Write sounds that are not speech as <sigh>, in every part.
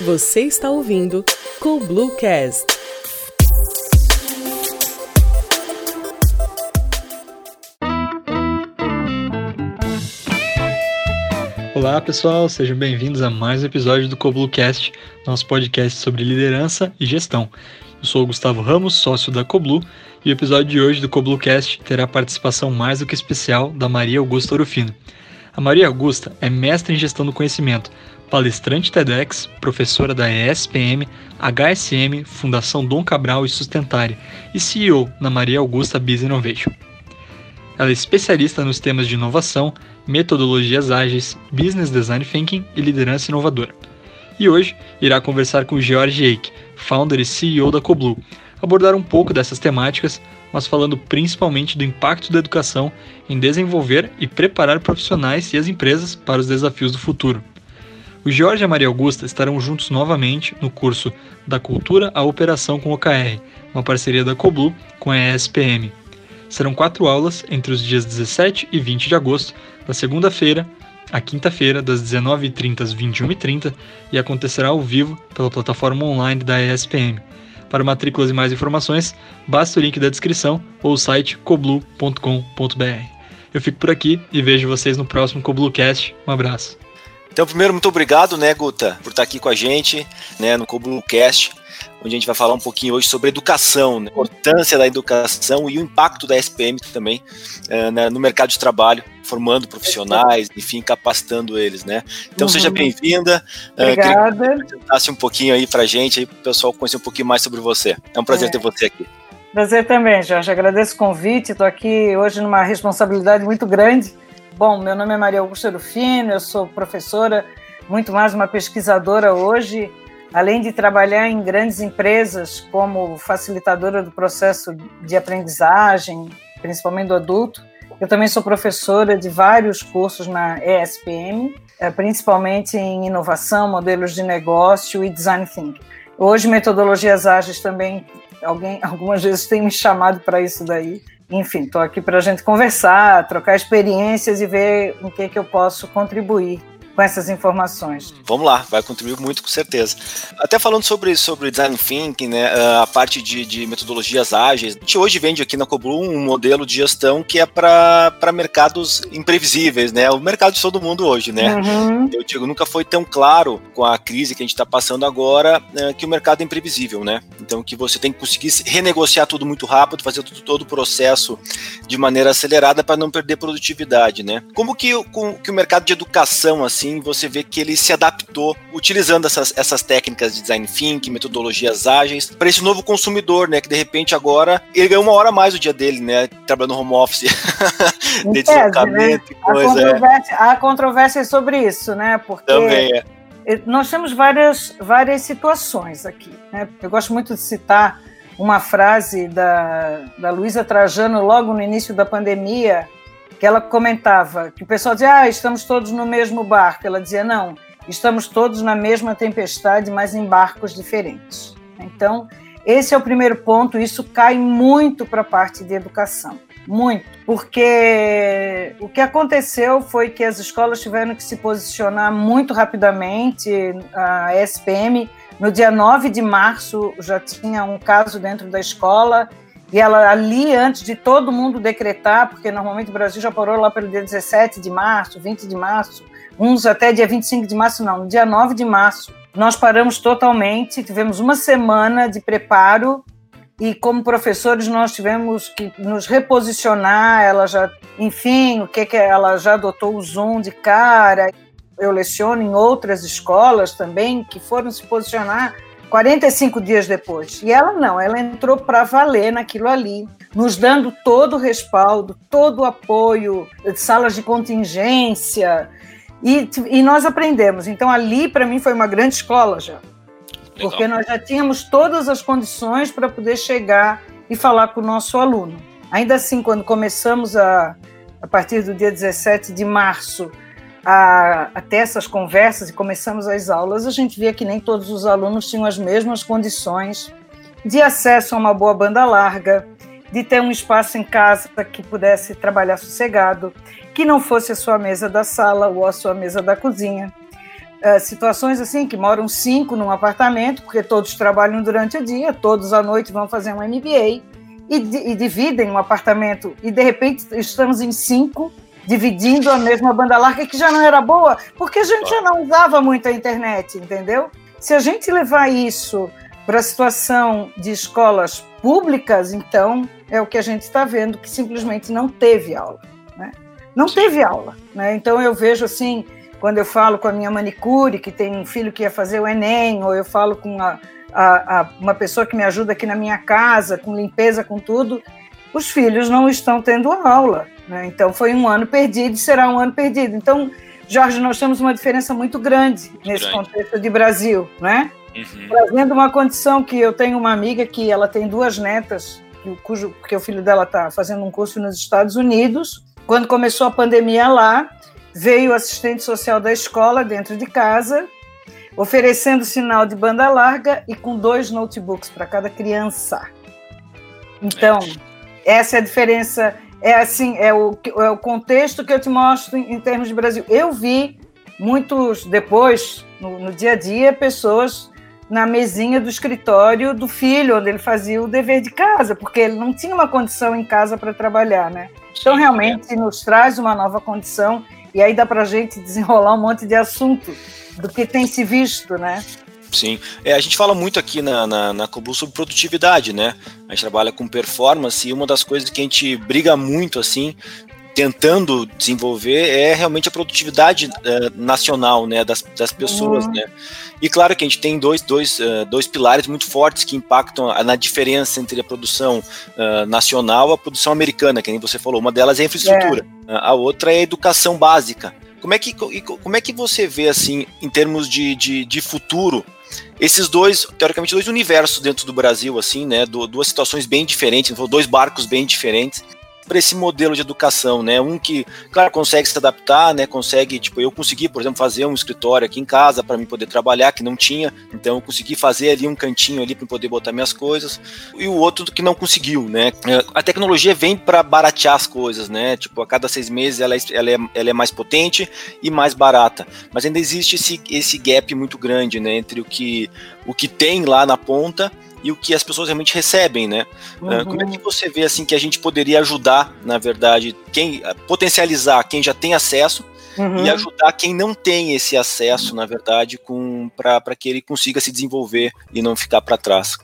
Você está ouvindo Cool Blue Cast. Olá pessoal, sejam bem-vindos a mais um episódio do Coblucast, nosso podcast sobre liderança e gestão. Eu sou o Gustavo Ramos, sócio da Coblu, e o episódio de hoje do Coblucast terá participação mais do que especial da Maria Augusta Orofino. A Maria Augusta é mestre em gestão do conhecimento, palestrante TEDx, professora da ESPM, HSM, Fundação Dom Cabral e Sustentária e CEO na Maria Augusta Business Innovation. Ela é especialista nos temas de inovação, metodologias ágeis, business design thinking e liderança inovadora. E hoje irá conversar com George Eike, founder e CEO da Coblu, abordar um pouco dessas temáticas, mas falando principalmente do impacto da educação em desenvolver e preparar profissionais e as empresas para os desafios do futuro. O Jorge e a Maria Augusta estarão juntos novamente no curso Da Cultura à Operação com OKR, uma parceria da Coblu com a ESPM. Serão quatro aulas entre os dias 17 e 20 de agosto, da segunda-feira à quinta-feira, das 19h30 às 21h30, e acontecerá ao vivo pela plataforma online da ESPM. Para matrículas e mais informações, basta o link da descrição ou o site coblu.com.br. Eu fico por aqui e vejo vocês no próximo Coblucast. Um abraço. Então, primeiro, muito obrigado, né, Guta, por estar aqui com a gente, né, no Coblucast, onde a gente vai falar um pouquinho hoje sobre educação, né, a importância da educação e o impacto da SPM também uh, né, no mercado de trabalho, formando profissionais, enfim, capacitando eles, né? Então, uhum. seja bem-vinda. Obrigada. Uh, queria que apresentasse um pouquinho aí pra gente, aí o pessoal conhecer um pouquinho mais sobre você. É um prazer é. ter você aqui. Prazer também, Jorge. Agradeço o convite. Estou aqui hoje numa responsabilidade muito grande Bom, meu nome é Maria Augusta Rufino, eu sou professora, muito mais uma pesquisadora hoje, além de trabalhar em grandes empresas como facilitadora do processo de aprendizagem, principalmente do adulto. Eu também sou professora de vários cursos na ESPM, eh, principalmente em inovação, modelos de negócio e design thinking. Hoje, metodologias ágeis também, alguém <laughs> algumas vezes tem me chamado para isso daí enfim, estou aqui para a gente conversar, trocar experiências e ver o que, que eu posso contribuir com essas informações. Vamos lá, vai contribuir muito com certeza. Até falando sobre, sobre design thinking, né, a parte de, de metodologias ágeis, a gente hoje vende aqui na Coblu um modelo de gestão que é para mercados imprevisíveis, né? O mercado de todo mundo hoje, né? Uhum. Eu digo, nunca foi tão claro com a crise que a gente está passando agora é, que o mercado é imprevisível, né? Então que você tem que conseguir renegociar tudo muito rápido, fazer tudo, todo o processo de maneira acelerada para não perder produtividade, né? Como que, com, que o mercado de educação, assim, assim, você vê que ele se adaptou utilizando essas, essas técnicas de design thinking, metodologias ágeis, para esse novo consumidor, né? Que de repente agora ele ganhou uma hora a mais o dia dele, né? Trabalhando no home office, <laughs> de deslocamento né? coisa. Há controvérsia, há controvérsia sobre isso, né? Porque. Também é. Nós temos várias, várias situações aqui. Né? Eu gosto muito de citar uma frase da, da Luísa Trajano logo no início da pandemia, que ela comentava que o pessoal dizia, ah, estamos todos no mesmo barco. Ela dizia, não, estamos todos na mesma tempestade, mas em barcos diferentes. Então, esse é o primeiro ponto, isso cai muito para a parte de educação. Muito, porque o que aconteceu foi que as escolas tiveram que se posicionar muito rapidamente. A SPM, no dia 9 de março, já tinha um caso dentro da escola e ela ali, antes de todo mundo decretar, porque normalmente o Brasil já parou lá pelo dia 17 de março, 20 de março, uns até dia 25 de março, não, dia 9 de março, nós paramos totalmente, tivemos uma semana de preparo e como professores nós tivemos que nos reposicionar, ela já, enfim, o que que ela já adotou o Zoom de cara. Eu leciono em outras escolas também que foram se posicionar 45 dias depois. E ela não, ela entrou para valer naquilo ali, nos dando todo o respaldo, todo o apoio, salas de contingência. E, e nós aprendemos. Então, ali, para mim, foi uma grande escola já. Legal. Porque nós já tínhamos todas as condições para poder chegar e falar com o nosso aluno. Ainda assim, quando começamos a, a partir do dia 17 de março, a, a ter essas conversas e começamos as aulas, a gente via que nem todos os alunos tinham as mesmas condições de acesso a uma boa banda larga, de ter um espaço em casa que pudesse trabalhar sossegado, que não fosse a sua mesa da sala ou a sua mesa da cozinha. uh, situações assim, que moram cinco num apartamento, porque todos trabalham durante o dia, todos à noite vão fazer um MBA, e, e dividem um apartamento, e de repente estamos em cinco, dividindo a mesma banda larga, que já não era boa, porque a gente já não usava muito a internet, entendeu? Se a gente levar isso para a situação de escolas públicas, então é o que a gente está vendo, que simplesmente não teve aula. Né? Não teve aula. Né? Então eu vejo assim, quando eu falo com a minha manicure, que tem um filho que ia fazer o Enem, ou eu falo com a, a, a, uma pessoa que me ajuda aqui na minha casa, com limpeza, com tudo, os filhos não estão tendo aula. Né? Então foi um ano perdido e será um ano perdido. Então, Jorge, nós temos uma diferença muito grande nesse grande. contexto de Brasil, né? Uhum. Trazendo uma condição que eu tenho uma amiga que ela tem duas netas, cujo, porque o filho dela está fazendo um curso nos Estados Unidos. Quando começou a pandemia lá, veio o assistente social da escola dentro de casa, oferecendo sinal de banda larga e com dois notebooks para cada criança. Então, essa é a diferença, é assim, é o, é o contexto que eu te mostro em, em termos de Brasil. Eu vi muitos depois, no, no dia a dia, pessoas na mesinha do escritório do filho, onde ele fazia o dever de casa, porque ele não tinha uma condição em casa para trabalhar, né? Então, realmente, nos traz uma nova condição e aí dá para a gente <laughs> desenrolar um monte de assunto do que tem se visto, né? Sim, é, a gente fala muito aqui na, na, na Cobu sobre produtividade, né? A gente trabalha com performance e uma das coisas que a gente briga muito, assim, tentando desenvolver é realmente a produtividade uh, nacional, né, das, das pessoas, uhum. né. E claro que a gente tem dois, dois, uh, dois pilares muito fortes que impactam na diferença entre a produção uh, nacional e a produção americana, que nem você falou. Uma delas é a infraestrutura, é. a outra é a educação básica. Como é que, como é que você vê, assim, em termos de, de, de futuro, esses dois, teoricamente, dois universos dentro do Brasil, assim, né? Duas situações bem diferentes, dois barcos bem diferentes para esse modelo de educação, né? Um que, claro, consegue se adaptar, né? Consegue, tipo, eu consegui, por exemplo, fazer um escritório aqui em casa para mim poder trabalhar, que não tinha, então eu consegui fazer ali um cantinho ali para poder botar minhas coisas. E o outro que não conseguiu, né? A tecnologia vem para baratear as coisas, né? Tipo, a cada seis meses ela, é, ela, é, ela é mais potente e mais barata, mas ainda existe esse, esse gap muito grande, né? Entre o que, o que tem lá na ponta e o que as pessoas realmente recebem, né? Uhum. Como é que você vê assim que a gente poderia ajudar, na verdade, quem potencializar quem já tem acesso uhum. e ajudar quem não tem esse acesso, na verdade, com para que ele consiga se desenvolver e não ficar para trás?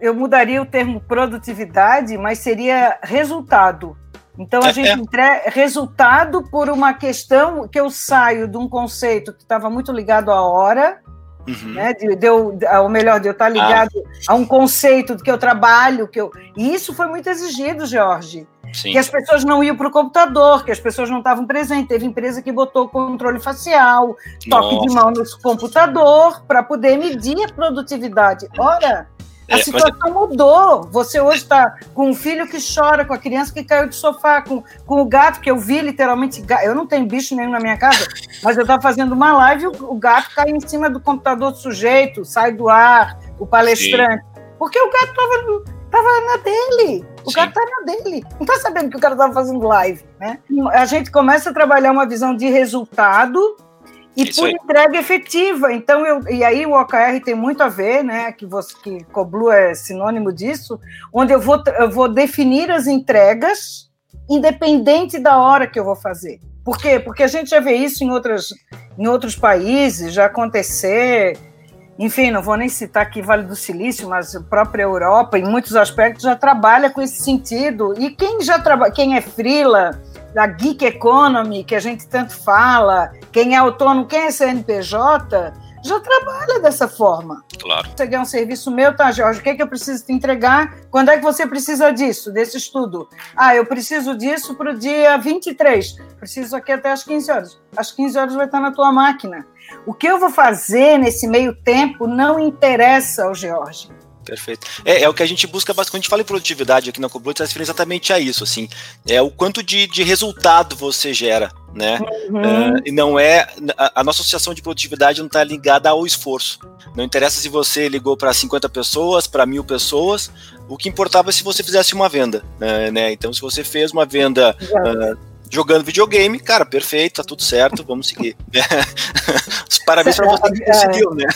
Eu mudaria o termo produtividade, mas seria resultado. Então a é, gente é. entrega resultado por uma questão que eu saio de um conceito que estava muito ligado à hora Uhum. Né, de, de eu, ou melhor, de eu estar ligado ah. a um conceito do que eu trabalho, que eu. E isso foi muito exigido, Jorge. Sim. Que as pessoas não iam para o computador, que as pessoas não estavam presentes. Teve empresa que botou controle facial, toque Nossa. de mão no computador, para poder medir a produtividade. Ora, a é, situação mas... mudou. Você hoje está com um filho que chora, com a criança que caiu do sofá, com, com o gato que eu vi literalmente. Eu não tenho bicho nenhum na minha casa, <laughs> mas eu estava fazendo uma live o, o, gato cai em cima do computador do sujeito, sai do ar, o palestrante. Sim. Porque o gato estava tava na dele. O Sim. cara tá na dele. Não tá sabendo que o cara estava fazendo live, né? A gente começa a trabalhar uma visão de resultado e Isso por aí. entrega efetiva. Então, eu, e aí o OKR tem muito a ver, né? Que, você, que Coblu é sinônimo disso, onde eu vou, eu vou definir as entregas independente da hora que eu vou fazer. Por quê? Porque a gente já vê isso em, outras, em outros países, já acontecer. Enfim, não vou nem citar aqui Vale do Silício, mas a própria Europa, em muitos aspectos, já trabalha com esse sentido. E quem já trabalha, quem é frila, da geek economy que a gente tanto fala, quem é autônomo, quem é CNPJ, já trabalha dessa forma. Claro. Você quer um serviço meu, tá, Jorge? O que, é que eu preciso te entregar? Quando é que você precisa disso, desse estudo? Ah, eu preciso disso para o dia 23. Preciso aqui até as 15 horas. Às 15 horas vai estar na tua máquina. O que eu vou fazer nesse meio tempo não interessa ao Jorge. Perfeito. É, é, o que a gente busca bastante. Quando a gente fala em produtividade aqui na Coblut, está referindo exatamente a isso, assim. É o quanto de, de resultado você gera, né? Uhum. Uh, e não é. A, a, nossa associação de produtividade não está ligada ao esforço. Não interessa se você ligou para 50 pessoas, para mil pessoas. O que importava é se você fizesse uma venda, né? né? Então, se você fez uma venda. Uh, jogando videogame, cara, perfeito, tá tudo certo, vamos seguir. <laughs> Os parabéns para você que conseguiu, né?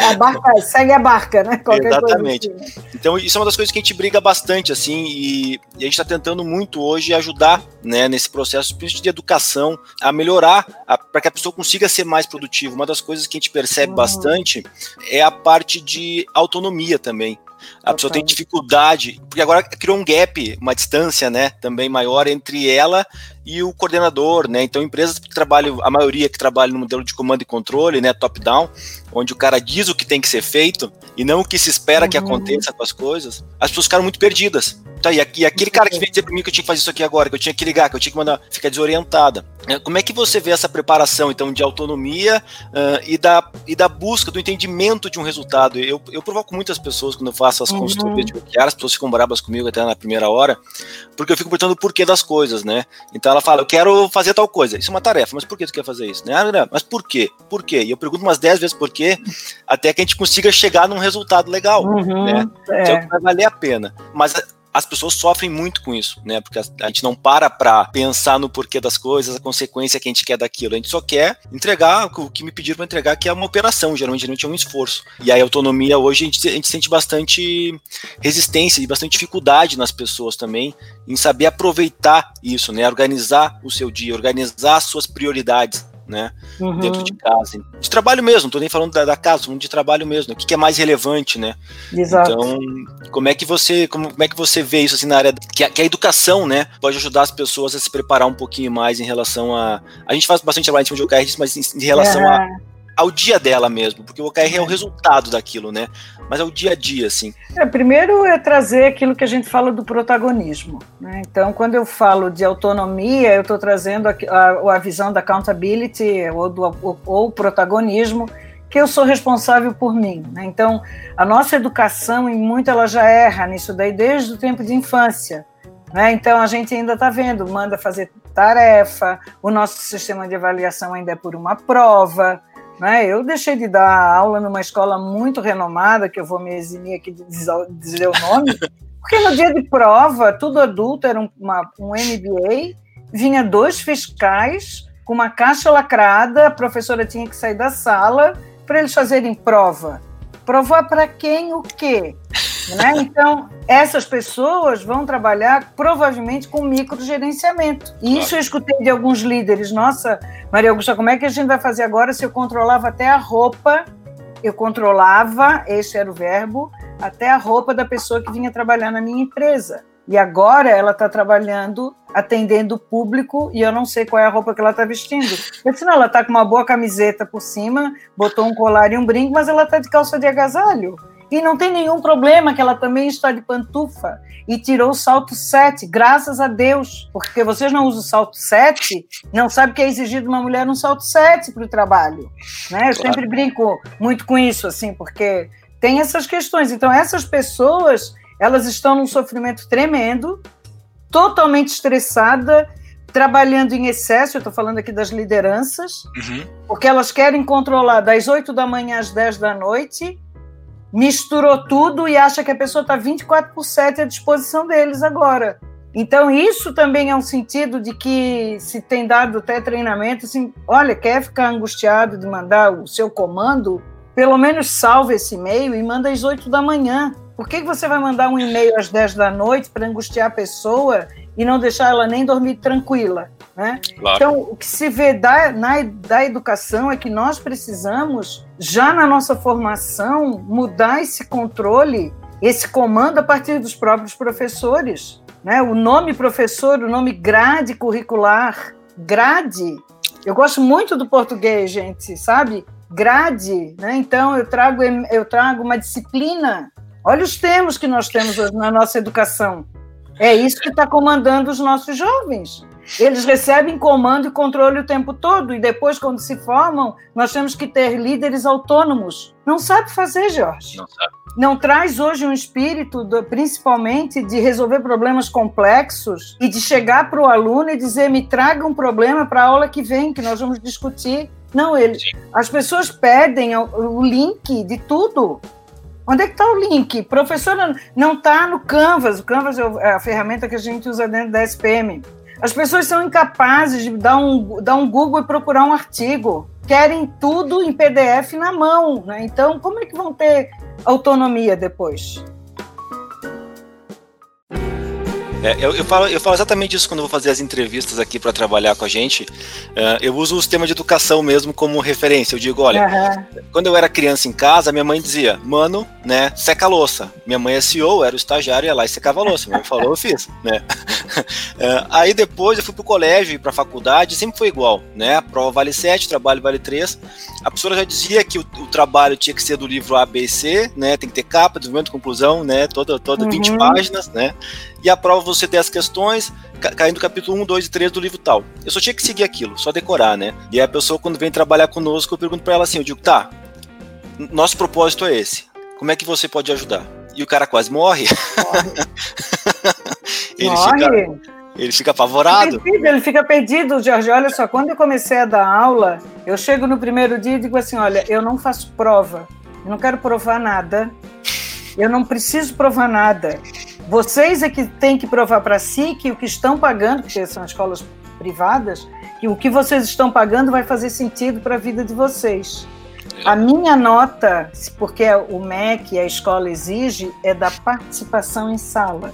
A barca, segue a barca, né? Qualquer Exatamente. Assim. Então, isso é uma das coisas que a gente briga bastante, assim, e, e a gente está tentando muito hoje ajudar, né, nesse processo, principalmente de educação, a melhorar, para que a pessoa consiga ser mais produtiva. Uma das coisas que a gente percebe uhum. bastante é a parte de autonomia também. A pessoa tem dificuldade, porque agora criou um gap, uma distância, né, também maior entre ela e o coordenador, né? Então, empresas que trabalham, a maioria que trabalha no modelo de comando e controle, né, top-down, onde o cara diz o que tem que ser feito e não o que se espera uhum. que aconteça com as coisas, as pessoas ficaram muito perdidas. Tá, e, aquele cara que veio dizer para mim que eu tinha que fazer isso aqui agora, que eu tinha que ligar, que eu tinha que mandar, fica desorientada. É, como é que você vê essa preparação, então, de autonomia uh, e, da, e da busca, do entendimento de um resultado? Eu, eu provoco muitas pessoas quando eu faço as uhum. consultorias de OKR, as pessoas ficam bravas comigo até na primeira hora, porque eu fico perguntando o porquê das coisas, né? Então ela fala, eu quero fazer tal coisa. Isso é uma tarefa, mas por que tu quer fazer isso? Né? Ah, mas por quê? Por quê? E eu pergunto umas 10 vezes por quê, até que a gente consiga chegar num resultado legal, uhum, né? É. Que é o que vai valer a pena. Mas as pessoas sofrem muito com isso, né? Porque a, gente não para para pensar no porquê das coisas, a consequência que a gente quer daquilo. A gente só quer entregar o que me pediram para entregar, que é uma operação, geralmente não é um esforço. E aí a autonomia hoje a gente, a gente sente bastante resistência e bastante dificuldade nas pessoas também em saber aproveitar isso, né? Organizar o seu dia, organizar as suas prioridades né? Uhum. Dentro de casa. De trabalho mesmo, não tô nem falando da, da casa, falando de trabalho mesmo. O que, que, é mais relevante, né? Exato. Então, como é que você, como, como é que você vê isso assim na área que a, que a, educação, né, pode ajudar as pessoas a se preparar um pouquinho mais em relação a. A gente faz bastante trabalho em cima de OKR, mas em, em relação é. a ao dia dela mesmo, porque o OKR é o resultado daquilo, né? Mas é o dia a dia, assim. É, primeiro é trazer aquilo que a gente fala do protagonismo. Né? Então, quando eu falo de autonomia, eu estou trazendo a, a, a, visão da accountability ou do ou, ou protagonismo, que eu sou responsável por mim. Né? Então, a nossa educação, em muito, ela já erra nisso daí desde o tempo de infância. Né? Então, a gente ainda está vendo, manda fazer tarefa, o nosso sistema de avaliação ainda é por uma prova, né? Eu deixei de dar aula numa escola muito renomada, que eu vou me eximir aqui de dizer o nome, <laughs> porque no dia de prova, tudo adulto, era uma, um MBA, vinha dois fiscais com uma caixa lacrada, a professora tinha que sair da sala para eles fazerem prova. Provar para quem o quê? Né? <laughs> Então, essas pessoas vão trabalhar provavelmente com microgerenciamento. E isso eu escutei de alguns líderes. Nossa, Maria Augusta, como é que a gente vai fazer agora se eu controlava até a roupa? Eu controlava, esse era o verbo, até a roupa da pessoa que vinha trabalhar na minha empresa. E agora ela está trabalhando, atendendo o público, e eu não sei qual é a roupa que ela está vestindo. Eu disse, não, ela está com uma boa camiseta por cima, botou um colar e um brinco, mas ela está de calça de agasalho. E não tem nenhum problema que ela também está de pantufa e tirou o salto 7, graças a Deus, porque vocês não usam o salto 7, não sabem que é exigido uma mulher um salto 7 para o trabalho. Né? Eu claro. sempre brinco muito com isso, assim, porque tem essas questões. Então, essas pessoas, elas estão num sofrimento tremendo, totalmente estressada, trabalhando em excesso, eu estou falando aqui das lideranças, uhum. porque elas querem controlar das 8 da manhã às 10 da noite, misturou tudo e acha que a pessoa está 24 por 7 à disposição deles agora. Então, isso também é um sentido de que se tem dado até treinamento, assim, olha, quer ficar angustiado de mandar o seu comando, pelo menos salve esse e-mail e manda às 8 da manhã. Por que você vai mandar um e-mail às 10 da noite para angustiar a pessoa e não deixar ela nem dormir tranquila? Né? Claro. Então, o que se vê da, na, da educação é que nós precisamos, já na nossa formação, mudar esse controle, esse comando a partir dos próprios professores. Né? O nome professor, o nome grade curricular, grade. Eu gosto muito do português, gente, sabe? Grade, né? Então eu trago eu trago uma disciplina. Olha os termos que nós temos na nossa educação. É isso que está comandando os nossos jovens. Eles recebem comando e controle o tempo todo, e depois, quando se formam, nós temos que ter líderes autônomos. Não sabe fazer, Jorge. Não sabe. Não traz hoje um espírito, do, principalmente, de resolver problemas complexos e de chegar para o aluno e dizer: me traga um problema para a aula que vem, que nós vamos discutir. Não, ele, as pessoas pedem o link de tudo. Onde é que está o link? Professora, não está no Canvas. O Canvas é, é a ferramenta que a gente usa dentro da SPM. As pessoas são incapazes de dar um, dar um Google e procurar um artigo. Querem tudo em PDF na mão. Né? Então, como é que vão ter autonomia depois? É, eu, eu, falo, eu falo exatamente isso quando eu vou fazer as entrevistas aqui para trabalhar com a gente. Uh, eu uso o sistema de educação mesmo como referência. Eu digo, olha, uhum. quando eu era criança em casa, minha mãe dizia, mano, né, seca a louça. Minha mãe é CEO, era o estagiário, ia lá e secava a louça. Minha mãe falou, eu fiz, né. Uh, <laughs> aí depois eu fui pro colégio e pra faculdade, sempre foi igual, né. A prova vale 7, o trabalho vale 3. A professora já dizia que o, o, trabalho tinha que ser do livro A, B e C, né, tem que ter capa, desenvolvimento, conclusão, né, toda, toda uhum. 20 páginas, né e a prova você ter as questões caindo no capítulo 1, 2 e 3 do livro tal. Eu só tinha que seguir aquilo, só decorar, né? E a pessoa, quando vem trabalhar conosco, eu pergunto para ela assim: eu digo, tá, nosso propósito é esse. Como é que você pode ajudar? E o cara quase morre. morre. <laughs> ele, morre. Fica, ele fica apavorado. Perdido, ele fica perdido, Jorge. Olha só, quando eu comecei a dar aula, eu chego no primeiro dia e digo assim: olha, eu não faço prova, eu não quero provar nada, eu não preciso provar nada. Vocês é que têm que provar para si que o que estão pagando, porque são escolas privadas, que o que vocês estão pagando vai fazer sentido para a vida de vocês. A minha nota, porque o MEC, a escola exige, é da participação em sala.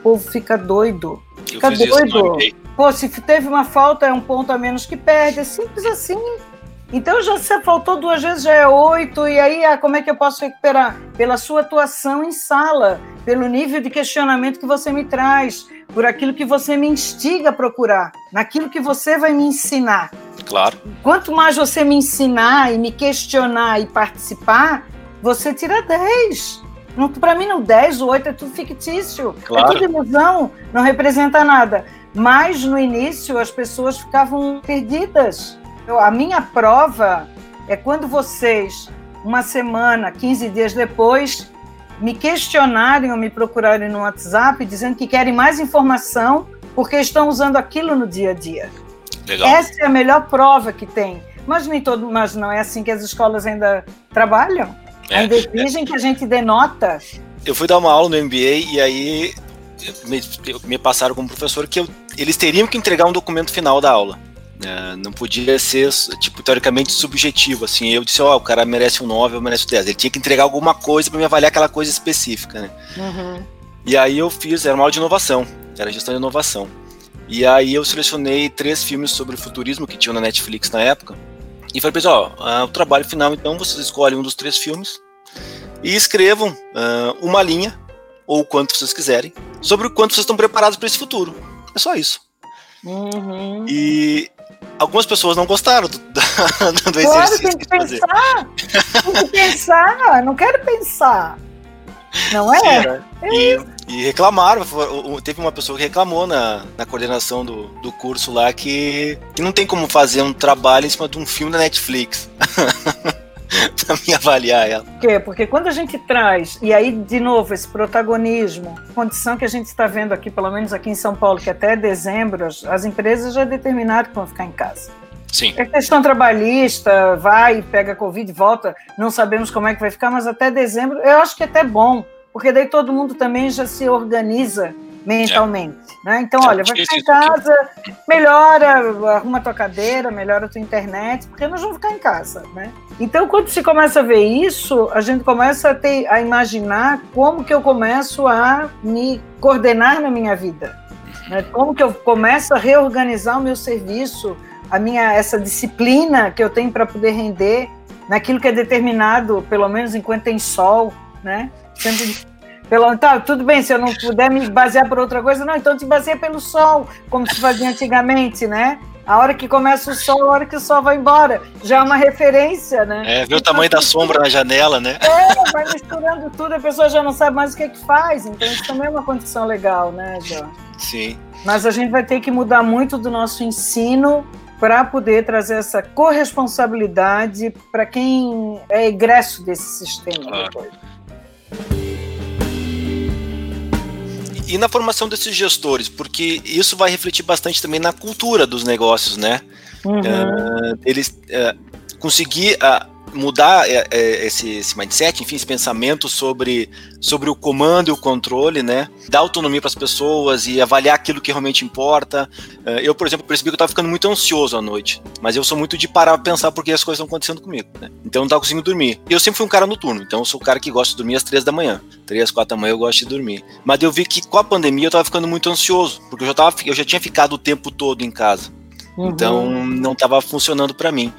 O povo fica doido. Fica doido. Pô, se teve uma falta, é um ponto a menos que perde. É simples assim. Então já você faltou duas vezes, já é oito, e aí ah, como é que eu posso recuperar? Pela sua atuação em sala, pelo nível de questionamento que você me traz, por aquilo que você me instiga a procurar, naquilo que você vai me ensinar. Claro. Quanto mais você me ensinar e me questionar e participar, você tira 10. Para mim, não 10 ou 8 é tudo fictício. É claro. É tudo ilusão, não representa nada. Mas no início as pessoas ficavam perdidas a minha prova é quando vocês, uma semana, 15 dias depois, me questionarem ou me procurarem no WhatsApp dizendo que querem mais informação porque estão usando aquilo no dia a dia. Legal. Essa é a melhor prova que tem. Mas nem todo, mas não é assim que as escolas ainda trabalham. É, ainda exigem é. que a gente dê nota. Eu fui dar uma aula no MBA e aí me, me passaram como professor que eu, eles teriam que entregar um documento final da aula. É, não podia ser, tipo, teoricamente subjetivo, assim. Eu disse, ó, oh, o cara merece um 9, eu mereço 10. Ele tinha que entregar alguma coisa para me avaliar aquela coisa específica, né? Uhum. E aí eu fiz, era uma aula de inovação, era gestão de inovação. E aí eu selecionei três filmes sobre o futurismo que tinham na Netflix na época. E falei pra eles, ó, o trabalho final, então, vocês escolhem um dos três filmes e escrevam uh, uma linha, ou quanto vocês quiserem, sobre o quanto vocês estão preparados para esse futuro. É só isso. Uhum. E algumas pessoas não gostaram do, <laughs> do, do claro, tem que pensar. tem que pensar. Não quero pensar. Não é? Sim, né? é e, e, reclamaram. Teve uma pessoa que reclamou na, na coordenação do, do curso lá que, que não tem como fazer um trabalho em cima de um filme da Netflix. <laughs> <laughs> para me avaliar ela. Por quê? Porque quando a gente traz, e aí, de novo, esse protagonismo, condição que a gente está vendo aqui, pelo menos aqui em São Paulo, que até dezembro as, as empresas já determinaram que vão ficar em casa. Sim. É questão trabalhista, vai, pega Covid, volta, não sabemos como é que vai ficar, mas até dezembro eu acho que é até bom, porque daí todo mundo também já se organiza mentalmente. É. Né? Então, olha, vai ficar em casa, melhora, arruma tua cadeira, melhora tua internet, porque nós vamos ficar em casa. Né? Então, quando se começa a ver isso, a gente começa a, ter, a imaginar como que eu começo a me coordenar na minha vida. Né? Como que eu começo a reorganizar o meu serviço, a minha essa disciplina que eu tenho para poder render naquilo que é determinado, pelo menos enquanto tem sol, né? Sempre pelo, tá, tudo bem, se eu não puder me basear por outra coisa, não, então te baseia pelo sol, como se fazia antigamente, né? A hora que começa o sol, a hora que o sol vai embora. Já é uma referência, né? É, ver o tamanho da sombra na janela, né? É, vai misturando tudo, a pessoa já não sabe mais o que é que faz. Então, isso também é uma condição legal, né, João? Sim. Mas a gente vai ter que mudar muito do nosso ensino para poder trazer essa corresponsabilidade para quem é egresso desse sistema claro. depois e na formação desses gestores, porque isso vai refletir bastante também na cultura dos negócios, né? Uhum. Uh, eles uh, conseguir uh, mudar é, é, esse, esse, mindset, enfim, esse pensamento sobre, sobre o comando e o controle, né? Dar autonomia para as pessoas e avaliar aquilo que realmente importa. É, eu, por exemplo, percebi que eu estava ficando muito ansioso à noite, mas eu sou muito de parar para pensar porque as coisas estão acontecendo comigo, né? Então eu não estava conseguindo dormir. E eu sempre fui um cara noturno, então eu sou o cara que gosta de dormir às três da manhã. Três, quatro da manhã eu gosto de dormir. Mas eu vi que com a pandemia eu estava ficando muito ansioso, porque eu já, tava, eu já tinha ficado o tempo todo em casa. Uhum. Então não estava funcionando para mim.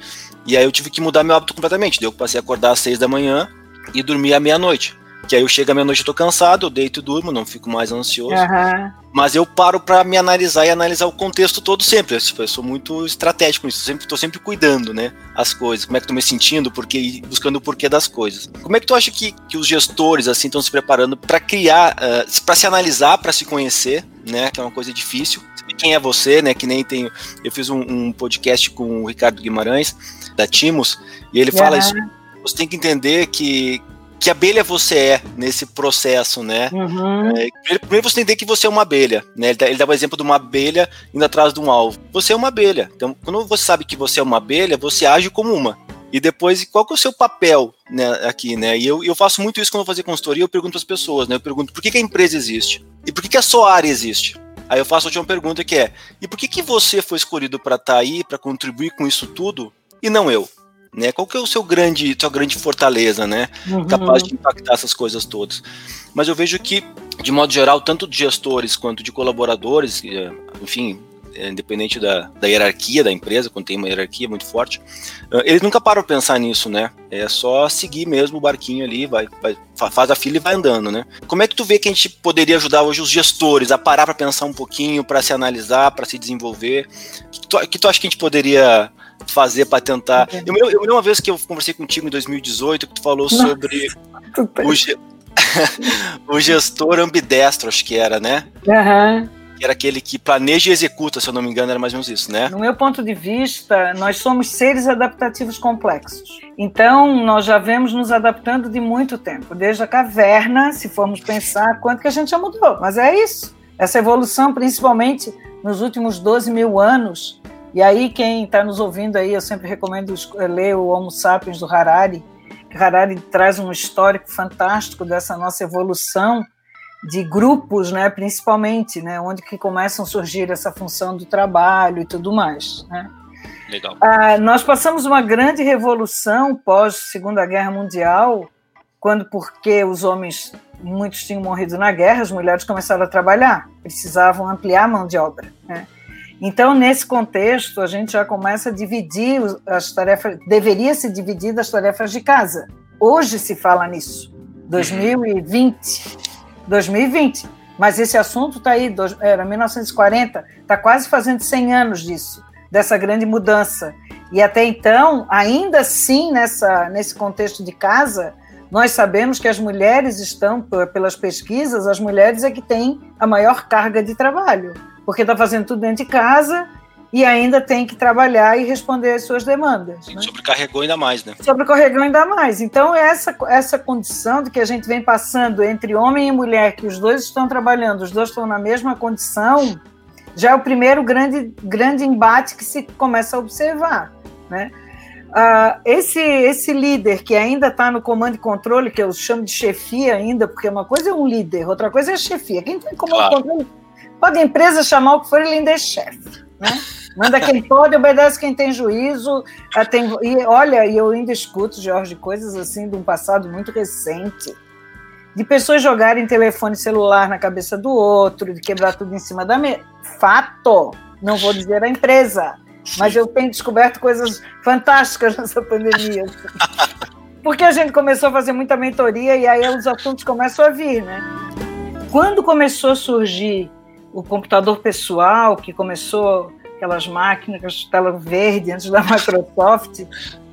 E aí eu tive que mudar meu hábito completamente. Daí eu passei a acordar às seis da manhã e dormir à meia-noite. Que aí eu chego à meia-noite, eu tô cansado, eu deito e durmo, não fico mais ansioso. Uhum. Mas eu paro para me analisar e analisar o contexto todo sempre. Eu sou muito estratégico nisso, sempre, tô sempre cuidando, né? As coisas, como é que tô me sentindo, porque, buscando o porquê das coisas. Como é que tu acha que, que os gestores, assim, estão se preparando para criar, uh, ah, para se analisar, para se conhecer, né? Que é uma coisa difícil. Quem é você, né? Que nem tem. Eu fiz um, um podcast com o Ricardo Guimarães da Timos, e ele fala isso. Você tem que entender que, que abelha você é nesse processo, né? Uhum. É, primeiro você tem que entender que você é uma abelha, né? Ele dá, o exemplo de uma abelha indo atrás de um alvo. Você é uma abelha. Então, quando você sabe que você é uma abelha, você age como uma. E depois, qual que é o seu papel né, aqui, né? E eu, eu faço muito isso quando eu vou fazer consultoria, eu pergunto as pessoas, né? Eu pergunto por que, que a empresa existe? E por que, que a sua área existe? Aí eu faço a última pergunta que é: e por que, que você foi escolhido para estar tá aí, para contribuir com isso tudo, e não eu. Né? Qual que é o seu grande, sua grande fortaleza, né? Uhum. Capaz de impactar essas coisas todas. Mas eu vejo que, de modo geral, tanto de gestores quanto de colaboradores, eh, enfim, eh, independente da, da hierarquia da empresa, quando tem uma hierarquia muito forte, eh, eles nunca param para pensar nisso, né? É só seguir mesmo o barquinho ali, vai, vai, faz a fila e vai andando, né? Como é que tu vê que a gente poderia ajudar hoje os gestores a parar para pensar um pouquinho, para se analisar, para se desenvolver? O que que tu acha que a gente poderia fazer para tentar. Eu, eu, eu, uma vez que eu conversei contigo em 2018, que tu falou Nossa, sobre o, ge... <laughs> o, gestor ambidestro, acho que era, né? Uhum. Que era aquele que planeja e executa, se eu não me engano, era mais ou menos isso, né? No meu ponto de vista, nós somos seres adaptativos complexos. Então, nós já vemos nos adaptando de muito tempo, desde a caverna, se formos pensar quanto que a gente já mudou. Mas é isso. Essa evolução, principalmente nos últimos 12 mil anos, e aí, quem está nos ouvindo aí, eu sempre recomendo ler o Homo Sapiens do Harari. Harari traz um histórico fantástico dessa nossa evolução de grupos, né, principalmente, né, onde que começam a surgir essa função do trabalho e tudo mais, né? Legal. Ah, nós passamos uma grande revolução pós Segunda Guerra Mundial, quando porque os homens muitos tinham morrido na guerra, as mulheres começaram a trabalhar, precisavam ampliar a mão de obra, né? Então, nesse contexto, a gente já começa a dividir as tarefas, deveria se dividir as tarefas de casa. Hoje se fala nisso, 2020, 2020. Mas esse assunto está aí, era 1940, está quase fazendo 100 anos disso, dessa grande mudança. E até então, ainda assim, nessa, nesse contexto de casa, nós sabemos que as mulheres estão, pelas pesquisas, as mulheres é que têm a maior carga de trabalho porque está fazendo tudo dentro de casa e ainda tem que trabalhar e responder às suas demandas. Né? Sobrecarregou ainda mais, né? Sobrecarregou ainda mais. Então, essa, essa condição de que a gente vem passando entre homem e mulher, que os dois estão trabalhando, os dois estão na mesma condição, já é o primeiro grande, grande embate que se começa a observar. Né? Uh, esse, esse líder que ainda está no comando e controle, que eu chamo de chefia ainda, porque uma coisa é um líder, outra coisa é chefia. Quem tem comando e claro. controle Pode a empresa chamar o que for, ele ainda é chefe. Né? Manda quem <laughs> pode, obedece quem tem juízo. Ah, tem, e olha, e eu ainda escuto, Jorge, coisas assim de um passado muito recente, de pessoas jogarem telefone celular na cabeça do outro, de quebrar tudo em cima da mesa. Fato! Não vou dizer a empresa, mas eu tenho descoberto coisas fantásticas nessa pandemia. Porque a gente começou a fazer muita mentoria e aí os assuntos começam a vir, né? Quando começou a surgir o computador pessoal, que começou aquelas máquinas, tela verde antes da <laughs> Microsoft,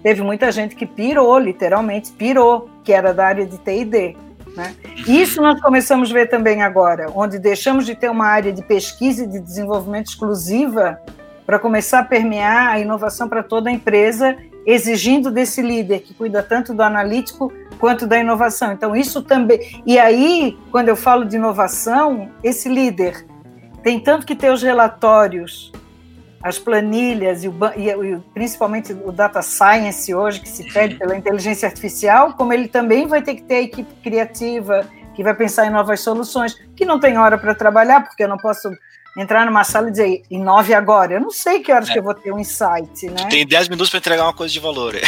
teve muita gente que pirou, literalmente pirou, que era da área de TD. Né? Isso nós começamos a ver também agora, onde deixamos de ter uma área de pesquisa e de desenvolvimento exclusiva para começar a permear a inovação para toda a empresa, exigindo desse líder que cuida tanto do analítico quanto da inovação. Então, isso também. E aí, quando eu falo de inovação, esse líder tem tanto que ter os relatórios as planilhas e, o, e, e, principalmente o data science hoje, que se pede pela inteligência artificial, como ele também vai ter que ter a equipe criativa, que vai pensar em novas soluções, que não tem hora para trabalhar, porque eu não posso entrar numa sala e dizer em nove agora. Eu não sei que horas é. que eu vou ter um insight, né? Tem dez minutos para entregar uma coisa de valor. <laughs>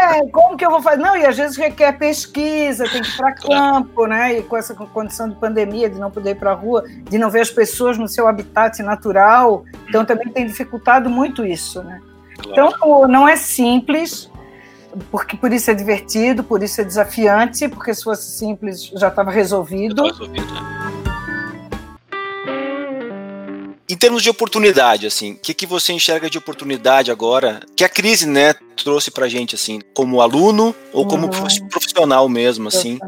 É, como que eu vou fazer? Não, e às vezes requer pesquisa, tem que ir para campo, né? E com essa condição de pandemia, de não poder ir para a rua, de não ver as pessoas no seu habitat natural, então também tem dificultado muito isso, né? Claro. Então não é simples, porque por isso é divertido, por isso é desafiante, porque se fosse simples já estava resolvido. resolvido né? Em termos de oportunidade, assim, o que, que você enxerga de oportunidade agora que a crise, né, trouxe pra gente, assim, como aluno ou como uhum. profissional mesmo, assim,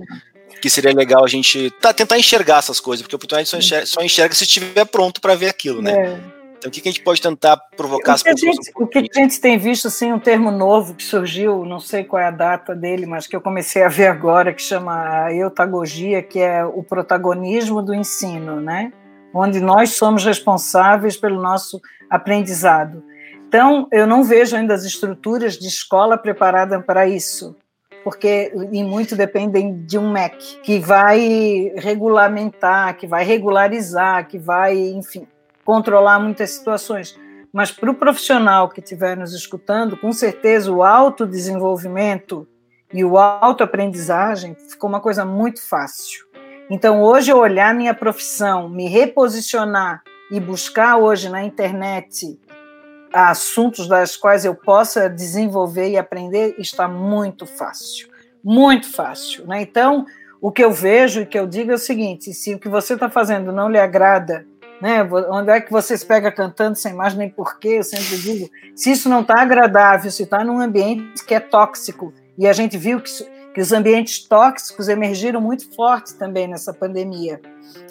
que seria legal a gente tá, tentar enxergar essas coisas, porque a oportunidade só enxerga, só enxerga se estiver pronto para ver aquilo, né? É. Então, o que, que, a gente pode tentar provocar as pessoas? Gente, um o que a gente tem visto, assim, um termo novo que surgiu, não sei qual é a data dele, mas que eu comecei a ver agora, que chama eutagogia, que é o protagonismo do ensino, né? Onde nós somos responsáveis pelo nosso aprendizado. Então, eu não vejo ainda as estruturas de escola preparadas para isso, porque e muito dependem de um MEC que vai regulamentar, que vai regularizar, que vai, enfim, controlar muitas situações. Mas para o profissional que estiver nos escutando, com certeza o autodesenvolvimento e o autoaprendizagem ficou uma coisa muito fácil. Então, hoje, eu olhar minha profissão, me reposicionar e buscar hoje na internet assuntos das quais eu possa desenvolver e aprender está muito fácil, muito fácil. Né? Então, o que eu vejo e que eu digo é o seguinte: se o que você está fazendo não lhe agrada, né? Onde é que você se pega cantando sem mais nem porquê? Eu sempre digo: se isso não está agradável, se está num ambiente que é tóxico, e a gente viu que que os ambientes tóxicos emergiram muito forte também nessa pandemia.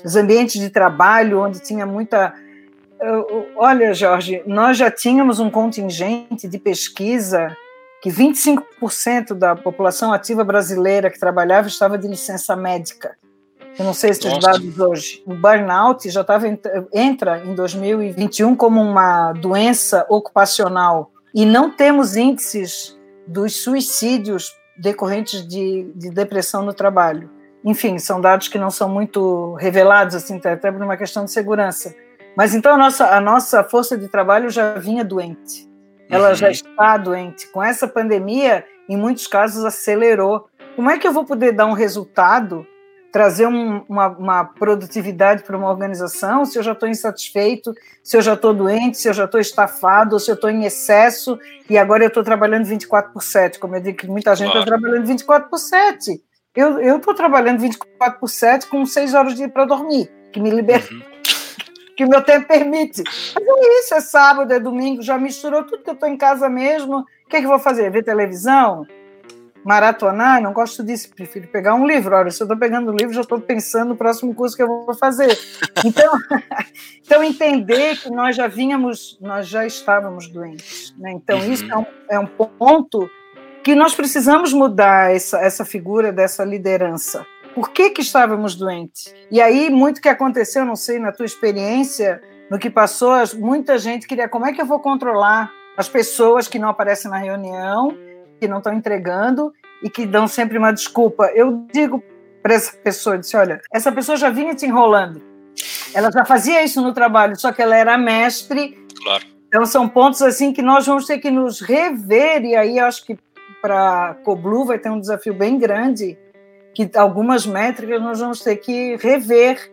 Os ambientes de trabalho, onde tinha muita. Olha, Jorge, nós já tínhamos um contingente de pesquisa que 25% da população ativa brasileira que trabalhava estava de licença médica. Eu não sei se os dados hoje. O burnout já estava entra em 2021 como uma doença ocupacional e não temos índices dos suicídios decorrentes de, de depressão no trabalho. Enfim, são dados que não são muito revelados, assim, até por uma questão de segurança. Mas então a nossa, a nossa força de trabalho já vinha doente. Ela uhum. já está doente. Com essa pandemia, em muitos casos, acelerou. Como é que eu vou poder dar um resultado trazer um, uma, uma, produtividade para uma organização se eu já estou insatisfeito, se eu já estou doente, se eu já estou estafado, ou se eu estou em excesso e agora eu estou trabalhando 24 por 7. Como eu digo que muita gente está claro. trabalhando 24 por 7. Eu estou trabalhando 24 por 7 com 6 horas de para dormir, que me libera. Uhum. <laughs> que o meu tempo permite. Mas é isso, é sábado, é domingo, já misturou tudo que eu estou em casa mesmo. O que, é que eu vou fazer? Ver televisão? Maratonar, não gosto disso, prefiro pegar um livro. Olha, se eu estou pegando um livro, já estou pensando no próximo curso que eu vou fazer. Então, <laughs> então entender que nós já vínhamos, nós já estávamos doentes. Né? Então, uhum. isso é um, é um ponto que nós precisamos mudar essa, essa figura dessa liderança. Por que, que estávamos doentes? E aí, muito que aconteceu, não sei, na tua experiência, no que passou, muita gente queria, como é que eu vou controlar as pessoas que não aparecem na reunião que não estão entregando e que dão sempre uma desculpa. Eu digo para essa pessoa, disse, olha, essa pessoa já vinha te enrolando. Ela já fazia isso no trabalho, só que ela era mestre. Claro. Então são pontos assim que nós vamos ter que nos rever e aí acho que para Coblu vai ter um desafio bem grande que algumas métricas nós vamos ter que rever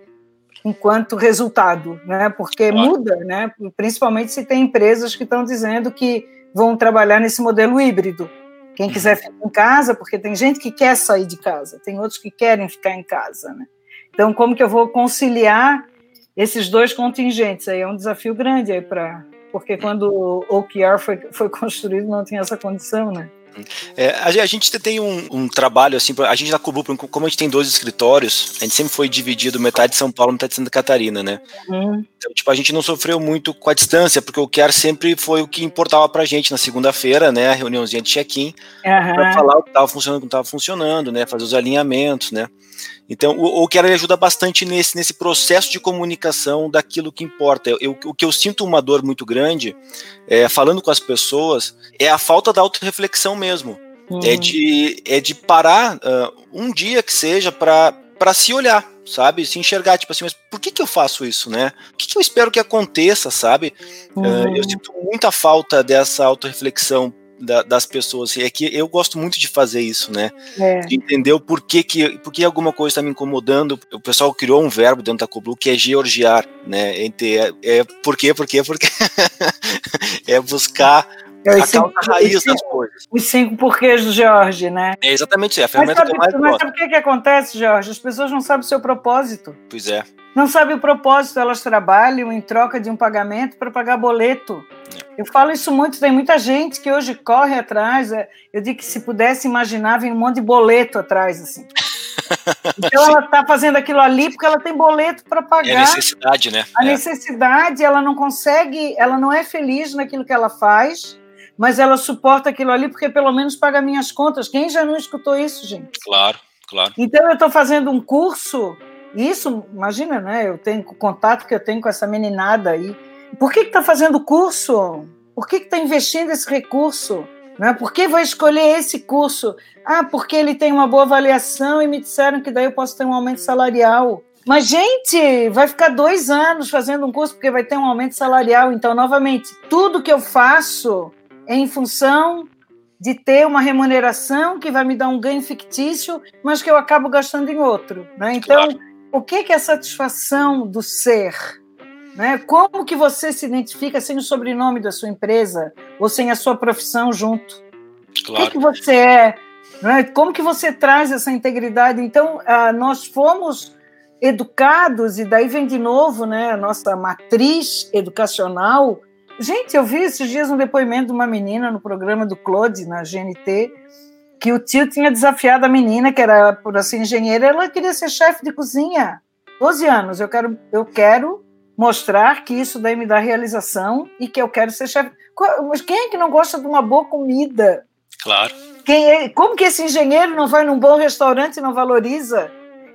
enquanto resultado, né? Porque claro. muda, né? Principalmente se tem empresas que estão dizendo que vão trabalhar nesse modelo híbrido. Quem quiser ficar em casa, porque tem gente que quer sair de casa, tem outros que querem ficar em casa, né? Então, como que eu vou conciliar esses dois contingentes? Aí é um desafio grande aí para, porque quando o OKR foi, foi <laughs> construído não tinha essa condição, né? É, a, gente tem um, um, trabalho assim, a gente na Cubu, como a gente tem dois escritórios, a gente sempre foi dividido metade de São Paulo, metade de Santa Catarina, né? Uhum. Então, tipo, a gente não sofreu muito com a distância, porque o QR sempre foi o que importava pra gente na segunda-feira, né? A reuniãozinha de check-in, uhum. pra falar o que tava funcionando, o que não tava funcionando, né? Fazer os alinhamentos, né? Então, o, o Keller ajuda bastante nesse, nesse processo de comunicação daquilo que importa. Eu, o que eu sinto uma dor muito grande, é, falando com as pessoas, é a falta da autorreflexão mesmo. Uhum. É, de, é de parar uh, um dia que seja para se olhar, sabe? Se enxergar, tipo assim, mas por que, que eu faço isso, né? O que, que eu espero que aconteça, sabe? Uhum. Uh, eu sinto muita falta dessa autorreflexão da, das pessoas. É que eu gosto muito de fazer isso, né? É. De entender o porquê que, porquê alguma coisa está me incomodando. O pessoal criou um verbo dentro da Coblu que é georgiar, né? É, é por quê, por quê, porque <laughs> é buscar é a cinco, causa raiz das coisas. Os cinco porquês do Jorge, né? É exatamente isso, é a ferramenta mas sabe, que eu mais Mas sabe o que, que acontece, Jorge? As pessoas não sabem o seu propósito. Pois é. Não sabem o propósito, elas trabalham em troca de um pagamento para pagar boleto. Eu falo isso muito, tem muita gente que hoje corre atrás. É, eu digo que se pudesse imaginar, vem um monte de boleto atrás, assim. <laughs> Então ela está fazendo aquilo ali porque ela tem boleto para pagar. É a necessidade, né? A é. necessidade, ela não consegue, ela não é feliz naquilo que ela faz, mas ela suporta aquilo ali porque pelo menos paga minhas contas. Quem já não escutou isso, gente? Claro, claro. Então eu estou fazendo um curso, isso, imagina, né? Eu tenho o contato que eu tenho com essa meninada aí. Por que está fazendo curso? Por que está investindo esse recurso? Né? Por que vou escolher esse curso? Ah, porque ele tem uma boa avaliação e me disseram que daí eu posso ter um aumento salarial. Mas, gente, vai ficar dois anos fazendo um curso porque vai ter um aumento salarial. Então, novamente, tudo que eu faço em função de ter uma remuneração que vai me dar um ganho fictício, mas que eu acabo gastando em outro. Né? Então, claro. o que é a satisfação do ser? Né? Como que você se identifica sem o sobrenome da sua empresa ou sem a sua profissão junto? Claro. O que, que você é? Né? Como que você traz essa integridade? Então, ah, nós fomos educados, e daí vem de novo né, a nossa matriz educacional, Gente, eu vi esses dias um depoimento de uma menina no programa do Claude, na GNT, que o tio tinha desafiado a menina, que era, por assim, engenheira, ela queria ser chefe de cozinha. 12 anos, eu quero, eu quero mostrar que isso daí me dá realização e que eu quero ser chefe. Mas quem é que não gosta de uma boa comida? Claro. Quem é, como que esse engenheiro não vai num bom restaurante e não valoriza?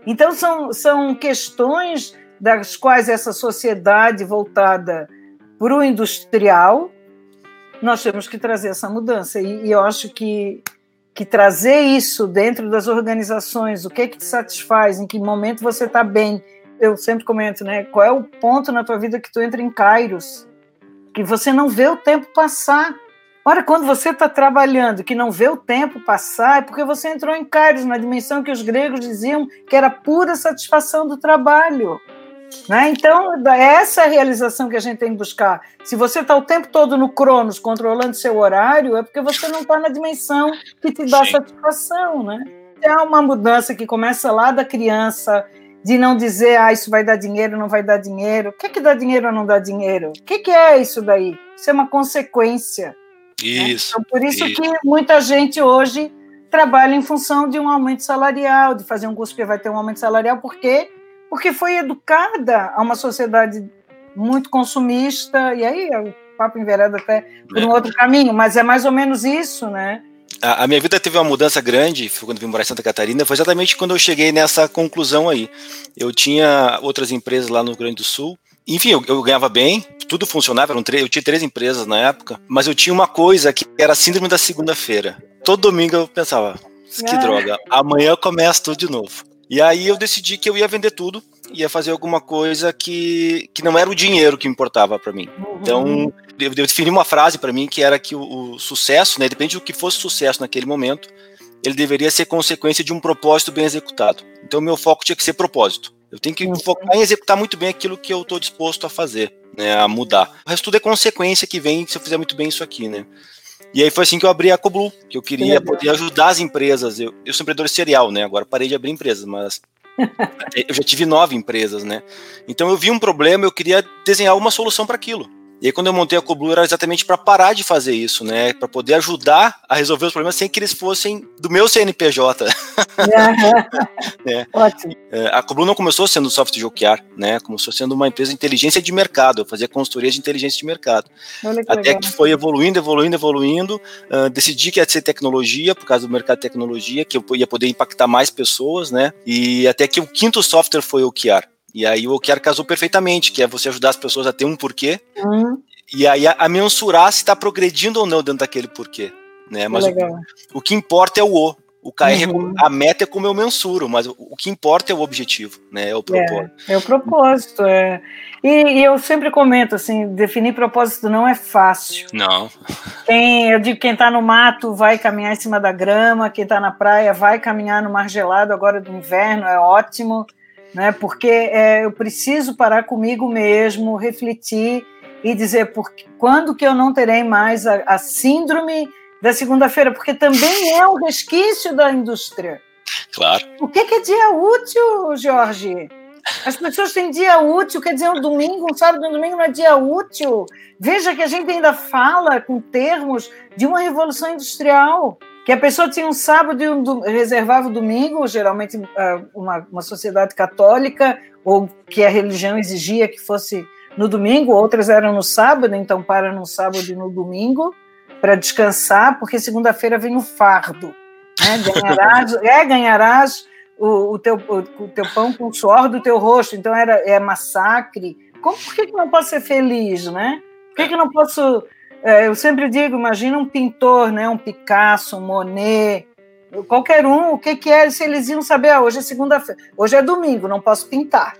Então, são, são questões das quais essa sociedade voltada para o industrial, nós temos que trazer essa mudança. E, e, eu acho que, que trazer isso dentro das organizações, o que é que te satisfaz, em que momento você está bem. Eu sempre comento, né? Qual é o ponto na tua vida que tu entra em Kairos? Que você não vê o tempo passar. Ora, quando você está trabalhando, que não vê o tempo passar, é porque você entrou em Kairos, na dimensão que os gregos diziam que era pura satisfação do trabalho. Né? Então, essa é a realização que a gente tem que buscar. Se você está o tempo todo no Cronos, controlando seu horário, é porque você não está na dimensão que te dá Sim. satisfação. Né? É uma mudança que começa lá da criança, de não dizer, ah, isso vai dar dinheiro, não vai dar dinheiro. O que, é que dá dinheiro ou não dá dinheiro? O que, que é isso daí? Isso é uma consequência. Isso. Né? Então, por isso, isso que muita gente hoje trabalha em função de um aumento salarial, de fazer um curso que vai ter um aumento salarial, porque porque foi educada a uma sociedade muito consumista, e aí o papo envereda até por um é. outro caminho, mas é mais ou menos isso, né? A, a minha vida teve uma mudança grande, foi quando vim morar em Santa Catarina, foi exatamente quando eu cheguei nessa conclusão aí. Eu tinha outras empresas lá no Rio Grande do Sul, enfim, eu, eu, ganhava bem, tudo funcionava, eu tinha três empresas na época, mas eu tinha uma coisa que era a síndrome da segunda-feira. Todo domingo eu pensava, que ah. droga, amanhã eu começo tudo de novo. E aí eu decidi que eu ia vender tudo, ia fazer alguma coisa que, que não era o dinheiro que importava para mim. Uhum. Então, eu, eu, defini uma frase para mim que era que o, o, sucesso, né, depende do que fosse sucesso naquele momento, ele deveria ser consequência de um propósito bem executado. Então, meu foco tinha que ser propósito. Eu tenho que uhum. focar em executar muito bem aquilo que eu estou disposto a fazer, né, a mudar. O resto tudo é consequência que vem se eu fizer muito bem isso aqui, né? E aí foi assim que eu abri a Coblu, que eu queria poder ajudar as empresas. Eu, eu sou empreendedor serial, né? Agora parei de abrir empresas, mas <laughs> eu já tive nove empresas, né? Então eu vi um problema, eu queria desenhar uma solução para aquilo. E aí, quando eu montei a Coblu, era exatamente para parar de fazer isso, né? Para poder ajudar a resolver os problemas sem que eles fossem do meu CNPJ. <laughs> é. Ótimo. É, a Coblu não começou sendo software de OKR, né? Começou sendo uma empresa de inteligência de mercado. Eu fazia consultoria de inteligência de mercado. Que Até legal. que foi evoluindo, evoluindo, evoluindo. Uh, decidi que ia ser tecnologia, por causa do mercado de tecnologia, que eu ia poder impactar mais pessoas, né? E até que o quinto software foi o OKR. E aí o OKR casou perfeitamente, que é você ajudar as pessoas a ter um porquê. Uhum. E aí a, a mensurar se está progredindo ou não dentro daquele porquê. Né? Mas o, o, que importa é o O. O KR, uhum. a meta é como eu mensuro, mas o, o, que importa é o objetivo, né? É o propósito. É, é o propósito, é. E, e, eu sempre comento assim, definir propósito não é fácil. Não. Quem, eu digo, quem está no mato vai caminhar em cima da grama, quem está na praia vai caminhar no mar gelado agora do inverno, é ótimo né? Porque é, eu preciso parar comigo mesmo, refletir e dizer porque, quando que eu não terei mais a, a síndrome da segunda-feira, porque também é um resquício da indústria. Claro. O que, que é dia útil, Jorge? As pessoas têm dia útil, quer dizer, um domingo, um sábado, um domingo não é dia útil. Veja que a gente ainda fala com termos de uma revolução industrial que a pessoa tinha um sábado e um reservava o domingo, geralmente ah, uma, uma sociedade católica, ou que a religião exigia que fosse no domingo, outras eram no sábado, então para no sábado e no domingo para descansar, porque segunda-feira vem o fardo. Né? Ganharás, <laughs> é, ganharás o, o, teu, o, o, teu pão com o suor do teu rosto, então era, é massacre. Como, por que, que não posso ser feliz, né? Por que, que não posso é, eu sempre digo, imagina um pintor, né, um Picasso, um Monet, qualquer um, o que, que é, se eles iam saber, ah, hoje é segunda-feira, hoje é domingo, não posso pintar.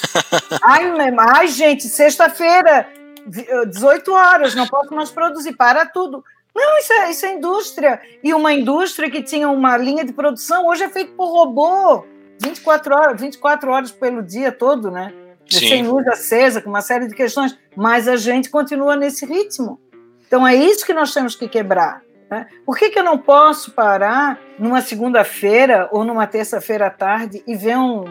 <laughs> ai, ai, gente, sexta-feira, 18 horas, não posso mais produzir, para tudo. Não, isso é, isso é indústria. E uma indústria que tinha uma linha de produção, hoje é feito por robô, 24 horas, 24 horas pelo dia todo, né? Sim. Sem luz acesa, com uma série de questões, mas a gente continua nesse ritmo. Então é isso que nós temos que quebrar. Né? Por que, que eu não posso parar numa segunda-feira ou numa terça-feira à tarde e ver um,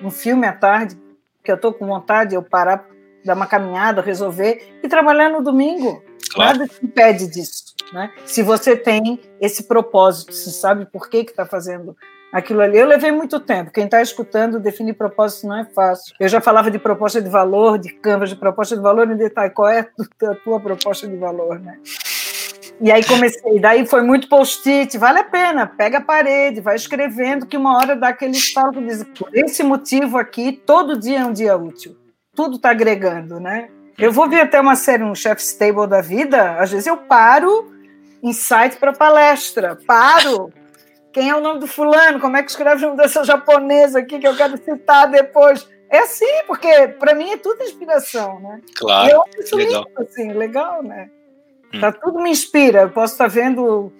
um filme à tarde, que eu estou com vontade de eu parar, dar uma caminhada, resolver, e trabalhar no domingo? Claro. Nada te impede disso. Né? Se você tem esse propósito, se sabe por que está fazendo aquilo ali. Eu levei muito tempo. Quem está escutando, definir propósito não é fácil. Eu já falava de proposta de valor, de canvas de proposta de valor, em detalhe, qual é a tua proposta de valor, né? E aí comecei, daí foi muito post-it, vale a pena, pega a parede, vai escrevendo, que uma hora dá aquele estalo diz, por esse motivo aqui, todo dia é um dia útil. Tudo está agregando, né? Eu vou ver até uma série, um Chef's Table da vida, às vezes eu paro insight para palestra, paro, quem é o nome do fulano? Como é que escreve o nome dessa japonesa aqui que eu quero citar depois? É assim, porque para mim é tudo inspiração, né? Claro. eu acho legal. Lindo, assim, legal, né? Hum. Tá, tudo me inspira. Eu posso estar tá vendo.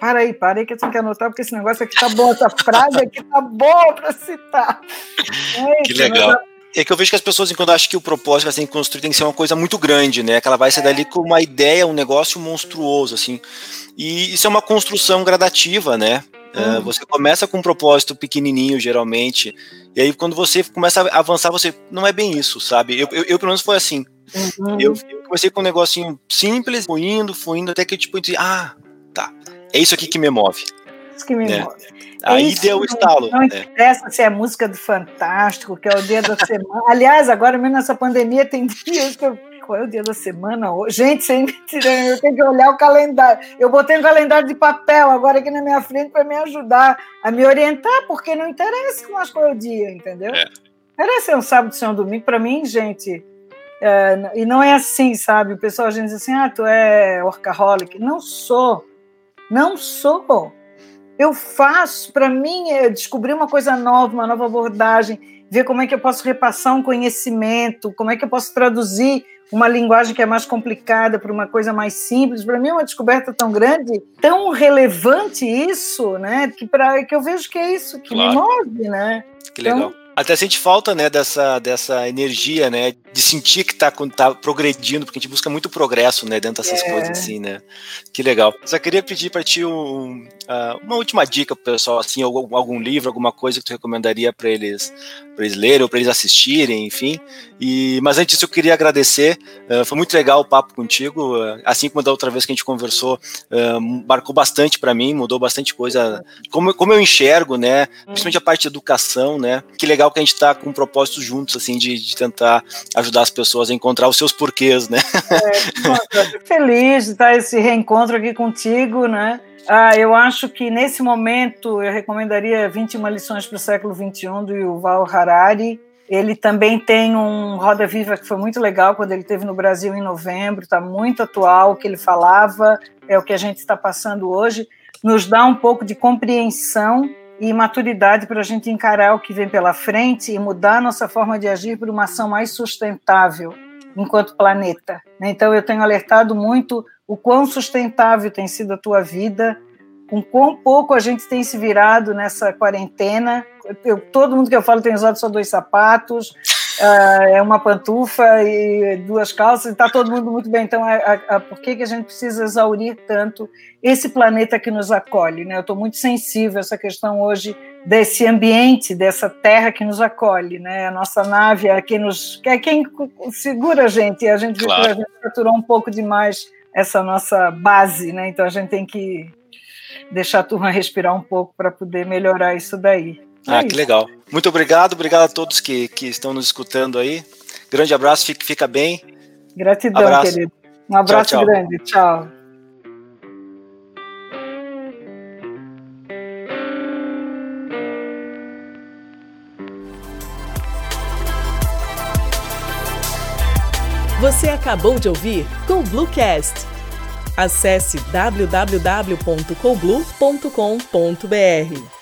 Para aí, para aí que eu tenho que anotar, porque esse negócio aqui tá bom, essa frase aqui tá boa para citar. <laughs> É que legal. É que eu vejo que as pessoas, quando acham que o propósito vai ser construído, tem que ser uma coisa muito grande, né? Que ela vai é. dali com uma ideia, um negócio monstruoso, assim. E isso é uma construção gradativa, né? Uh, você começa com um propósito pequenininho, geralmente, e aí quando você começa a avançar, você não é bem isso, sabe? Eu, eu, eu pelo menos foi assim. Uhum. Eu, eu, comecei com um negocinho simples, fui indo, fui indo, até que tipo, eu disse, ah, tá, é isso aqui que me move. Isso que me né? move. Aí é deu o estalo. Não né? interessa se é música do Fantástico, que é o dia da semana. Aliás, agora mesmo nessa pandemia tem <laughs> dias que eu qual é o dia da semana hoje? Gente, sem mentira, eu tenho que olhar o calendário. Eu botei um calendário de papel agora aqui na minha frente para me ajudar a me orientar, porque não interessa mais qual é o dia, entendeu? É. Interessa ser um sábado, um domingo. Para mim, gente, é, e não é assim, sabe? O pessoal a gente diz assim, ah, tu é workaholic. Não sou. Não sou. Eu faço, para mim, é descobrir uma coisa nova, uma nova abordagem, ver como é que eu posso repassar um conhecimento, como é que eu posso traduzir uma linguagem que é mais complicada para uma coisa mais simples. Para mim é uma descoberta tão grande, tão relevante isso, né? Que, pra, que eu vejo que é isso que claro. me move, né? Que legal. Então, até sente falta, né, dessa, dessa energia, né, de sentir que tá, tá progredindo, porque a gente busca muito progresso, né, dentro dessas é. coisas assim, né. Que legal. Só queria pedir para ti um, uh, uma última dica pro pessoal, assim, algum, algum livro, alguma coisa que tu recomendaria para eles, eles lerem ou para eles assistirem, enfim. E, mas antes eu queria agradecer, uh, foi muito legal o papo contigo, uh, assim como da outra vez que a gente conversou, uh, marcou bastante para mim, mudou bastante coisa, como, como eu enxergo, né, principalmente a parte de educação, né, que legal que a gente está com um propósito juntos, assim, de, de, tentar ajudar as pessoas a encontrar os seus porquês, né. É, feliz de estar esse reencontro aqui contigo, né, ah, eu acho que nesse momento eu recomendaria 21 lições para o século XXI do Yuval Harari. Ele também tem um Roda Viva que foi muito legal quando ele esteve no Brasil em novembro, está muito atual, o que ele falava é o que a gente está passando hoje, nos dá um pouco de compreensão e maturidade para a gente encarar o que vem pela frente e mudar nossa forma de agir para uma ação mais sustentável enquanto planeta. Então eu tenho alertado muito o quão sustentável tem sido a tua vida, com quão pouco a gente tem se virado nessa quarentena. Eu, todo mundo que eu falo tem usado só dois sapatos, uh, <laughs> é uma pantufa e duas calças, está todo mundo muito bem. Então, a, a, a, por que, que a gente precisa exaurir tanto esse planeta que nos acolhe? Né? Eu estou muito sensível a essa questão hoje desse ambiente, dessa terra que nos acolhe, né? A nossa nave é quem nos, é quem segura a gente, e a gente, claro. a gente saturou um pouco demais essa nossa base, né? Então a gente tem que deixar a turma respirar um pouco para poder melhorar isso daí. É ah, isso. que legal. Muito obrigado, obrigado a todos que, que estão nos escutando aí. Grande abraço, fique, fica bem. Gratidão, abraço. querido. Um abraço tchau, tchau. grande. Tchau. Você acabou de ouvir com Bluecast. Acesse www.colblue.com.br.